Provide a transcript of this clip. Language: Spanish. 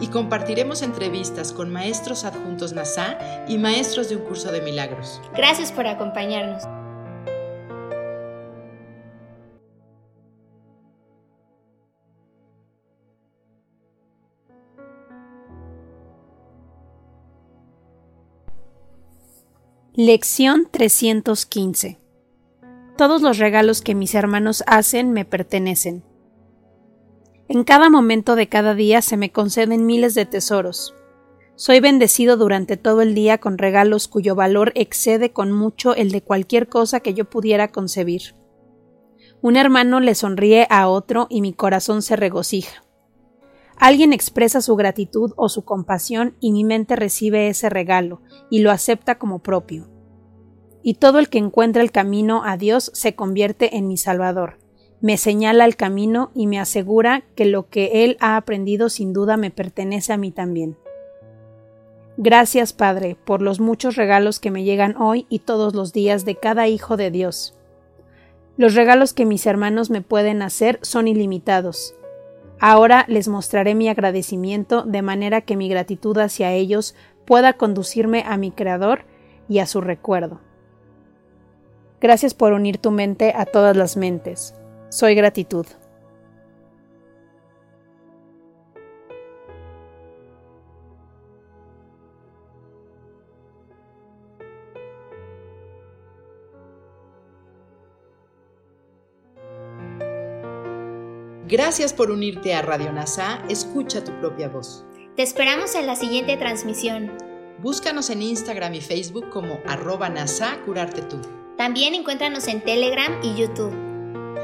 Y compartiremos entrevistas con maestros adjuntos NASA y maestros de un curso de milagros. Gracias por acompañarnos. Lección 315 Todos los regalos que mis hermanos hacen me pertenecen. En cada momento de cada día se me conceden miles de tesoros. Soy bendecido durante todo el día con regalos cuyo valor excede con mucho el de cualquier cosa que yo pudiera concebir. Un hermano le sonríe a otro y mi corazón se regocija. Alguien expresa su gratitud o su compasión y mi mente recibe ese regalo y lo acepta como propio. Y todo el que encuentra el camino a Dios se convierte en mi Salvador, me señala el camino y me asegura que lo que Él ha aprendido sin duda me pertenece a mí también. Gracias, Padre, por los muchos regalos que me llegan hoy y todos los días de cada hijo de Dios. Los regalos que mis hermanos me pueden hacer son ilimitados, Ahora les mostraré mi agradecimiento de manera que mi gratitud hacia ellos pueda conducirme a mi Creador y a su recuerdo. Gracias por unir tu mente a todas las mentes. Soy gratitud. Gracias por unirte a Radio NASA, escucha tu propia voz. Te esperamos en la siguiente transmisión. Búscanos en Instagram y Facebook como arroba NASA Curarte Tú. También encuéntranos en Telegram y YouTube.